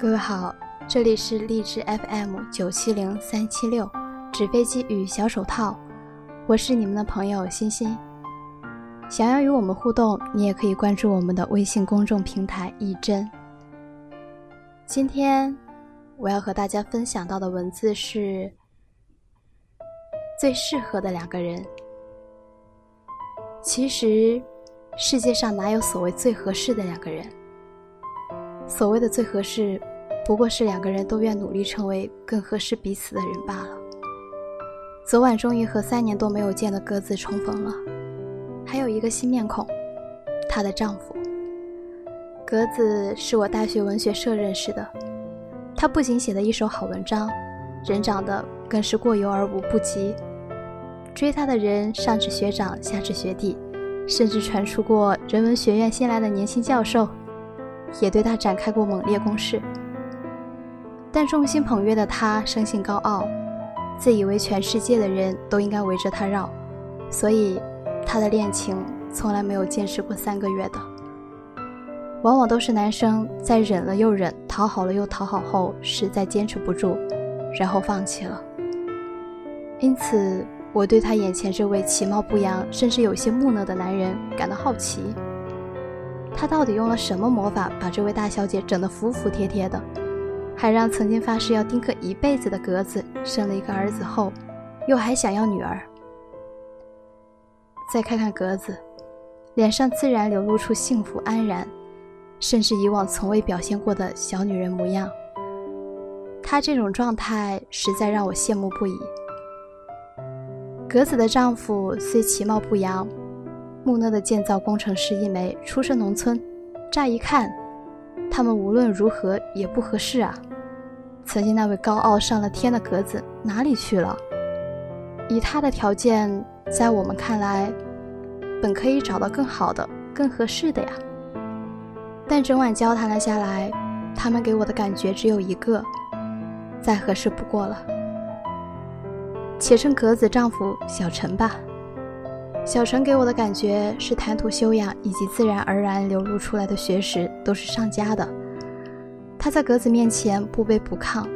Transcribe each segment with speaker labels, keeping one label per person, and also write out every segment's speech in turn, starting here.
Speaker 1: 各位好，这里是励志 FM 九七零三七六，纸飞机与小手套，我是你们的朋友欣欣。想要与我们互动，你也可以关注我们的微信公众平台“一真”。今天我要和大家分享到的文字是最适合的两个人。其实，世界上哪有所谓最合适的两个人？所谓的最合适，不过是两个人都愿努力成为更合适彼此的人罢了。昨晚终于和三年多没有见的鸽子重逢了，还有一个新面孔，她的丈夫。格子是我大学文学社认识的，他不仅写了一手好文章，人长得更是过犹而无不及。追他的人上至学长，下至学弟，甚至传出过人文学院新来的年轻教授。也对他展开过猛烈攻势，但众星捧月的他生性高傲，自以为全世界的人都应该围着他绕，所以他的恋情从来没有坚持过三个月的。往往都是男生在忍了又忍、讨好了又讨好后，实在坚持不住，然后放弃了。因此，我对他眼前这位其貌不扬，甚至有些木讷的男人感到好奇。他到底用了什么魔法，把这位大小姐整得服服帖帖的，还让曾经发誓要丁克一辈子的格子生了一个儿子后，又还想要女儿？再看看格子，脸上自然流露出幸福安然，甚至以往从未表现过的小女人模样。她这种状态实在让我羡慕不已。格子的丈夫虽其貌不扬。木讷的建造工程师一枚，出身农村，乍一看，他们无论如何也不合适啊。曾经那位高傲上了天的格子哪里去了？以他的条件，在我们看来，本可以找到更好的、更合适的呀。但整晚交谈了下来，他们给我的感觉只有一个：再合适不过了。且称格子丈夫小陈吧。小陈给我的感觉是谈吐修养以及自然而然流露出来的学识都是上佳的。他在格子面前不卑不亢，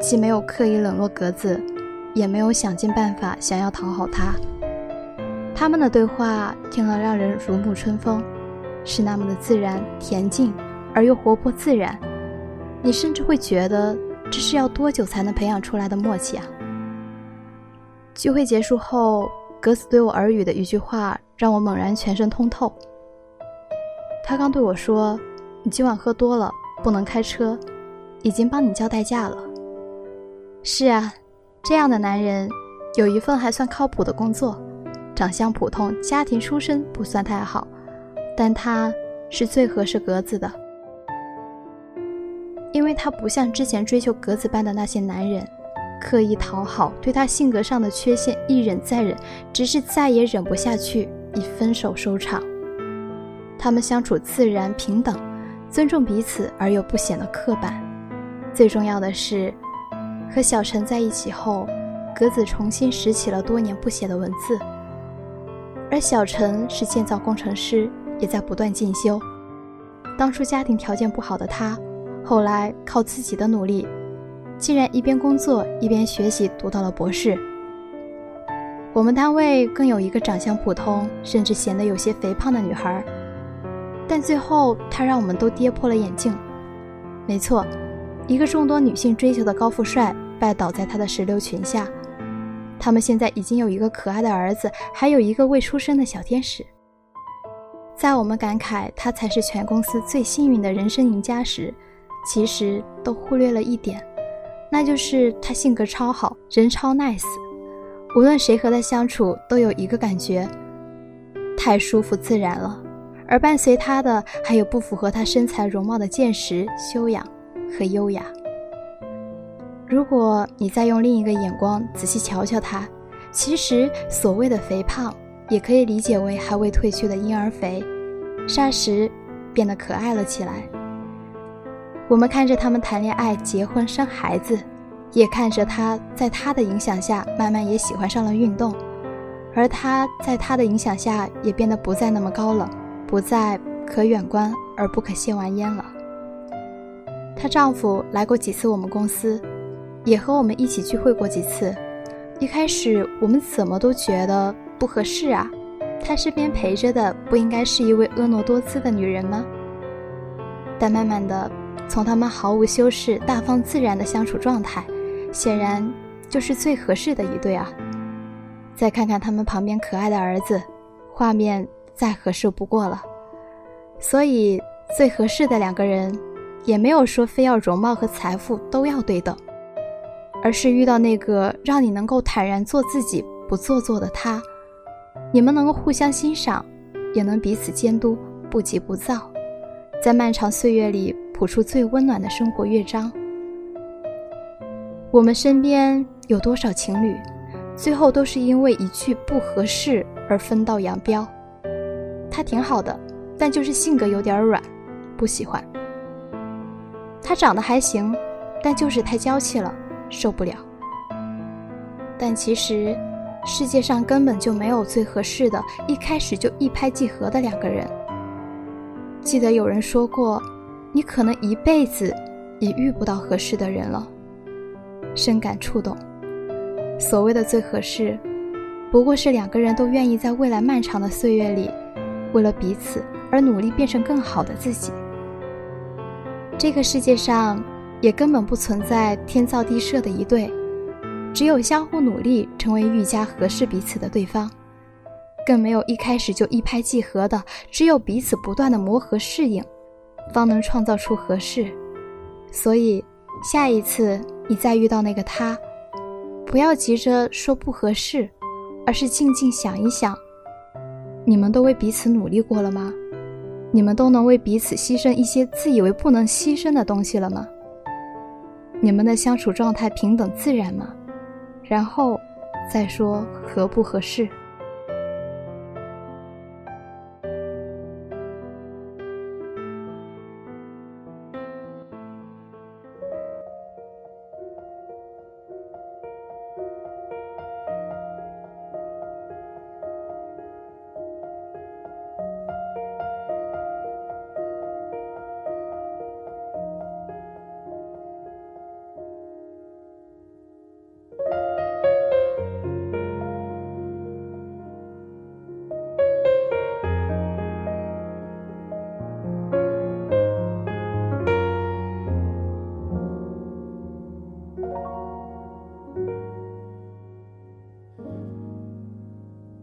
Speaker 1: 既没有刻意冷落格子，也没有想尽办法想要讨好他。他们的对话听了让人如沐春风，是那么的自然恬静而又活泼自然。你甚至会觉得这是要多久才能培养出来的默契啊！聚会结束后。格子对我耳语的一句话，让我猛然全身通透。他刚对我说：“你今晚喝多了，不能开车，已经帮你叫代驾了。”是啊，这样的男人有一份还算靠谱的工作，长相普通，家庭出身不算太好，但他是最合适格子的，因为他不像之前追求格子般的那些男人。刻意讨好，对他性格上的缺陷一忍再忍，直至再也忍不下去，以分手收场。他们相处自然平等，尊重彼此而又不显得刻板。最重要的是，和小陈在一起后，格子重新拾起了多年不写的文字。而小陈是建造工程师，也在不断进修。当初家庭条件不好的他，后来靠自己的努力。竟然一边工作一边学习，读到了博士。我们单位更有一个长相普通，甚至显得有些肥胖的女孩，但最后他让我们都跌破了眼镜。没错，一个众多女性追求的高富帅拜倒在他的石榴裙下。他们现在已经有一个可爱的儿子，还有一个未出生的小天使。在我们感慨他才是全公司最幸运的人生赢家时，其实都忽略了一点。那就是他性格超好，人超 nice，无论谁和他相处都有一个感觉，太舒服自然了。而伴随他的还有不符合他身材容貌的见识、修养和优雅。如果你再用另一个眼光仔细瞧瞧他，其实所谓的肥胖也可以理解为还未褪去的婴儿肥，霎时变得可爱了起来。我们看着他们谈恋爱、结婚、生孩子，也看着他在他的影响下慢慢也喜欢上了运动，而他在他的影响下也变得不再那么高冷，不再可远观而不可亵玩焉了。她丈夫来过几次我们公司，也和我们一起聚会过几次。一开始我们怎么都觉得不合适啊，他身边陪着的不应该是一位婀娜多姿的女人吗？但慢慢的，从他们毫无修饰、大方自然的相处状态，显然就是最合适的一对啊。再看看他们旁边可爱的儿子，画面再合适不过了。所以，最合适的两个人，也没有说非要容貌和财富都要对等，而是遇到那个让你能够坦然做自己、不做作的他，你们能够互相欣赏，也能彼此监督，不急不躁，在漫长岁月里谱出最温暖的生活乐章。我们身边有多少情侣？最后都是因为一句不合适而分道扬镳。他挺好的，但就是性格有点软，不喜欢。他长得还行，但就是太娇气了，受不了。但其实，世界上根本就没有最合适的，一开始就一拍即合的两个人。记得有人说过，你可能一辈子也遇不到合适的人了，深感触动。所谓的最合适，不过是两个人都愿意在未来漫长的岁月里，为了彼此而努力变成更好的自己。这个世界上也根本不存在天造地设的一对，只有相互努力成为愈加合适彼此的对方，更没有一开始就一拍即合的，只有彼此不断的磨合适应，方能创造出合适。所以，下一次你再遇到那个他。不要急着说不合适，而是静静想一想：你们都为彼此努力过了吗？你们都能为彼此牺牲一些自以为不能牺牲的东西了吗？你们的相处状态平等自然吗？然后再说合不合适。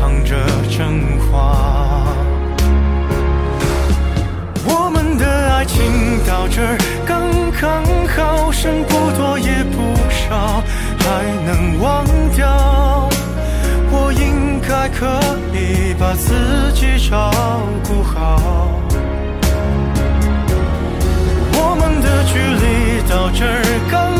Speaker 2: 藏着真话，我们的爱情到这儿刚刚好，剩不多也不少，还能忘掉。我应该可以把自己。照顾好。我们的距离到这儿刚，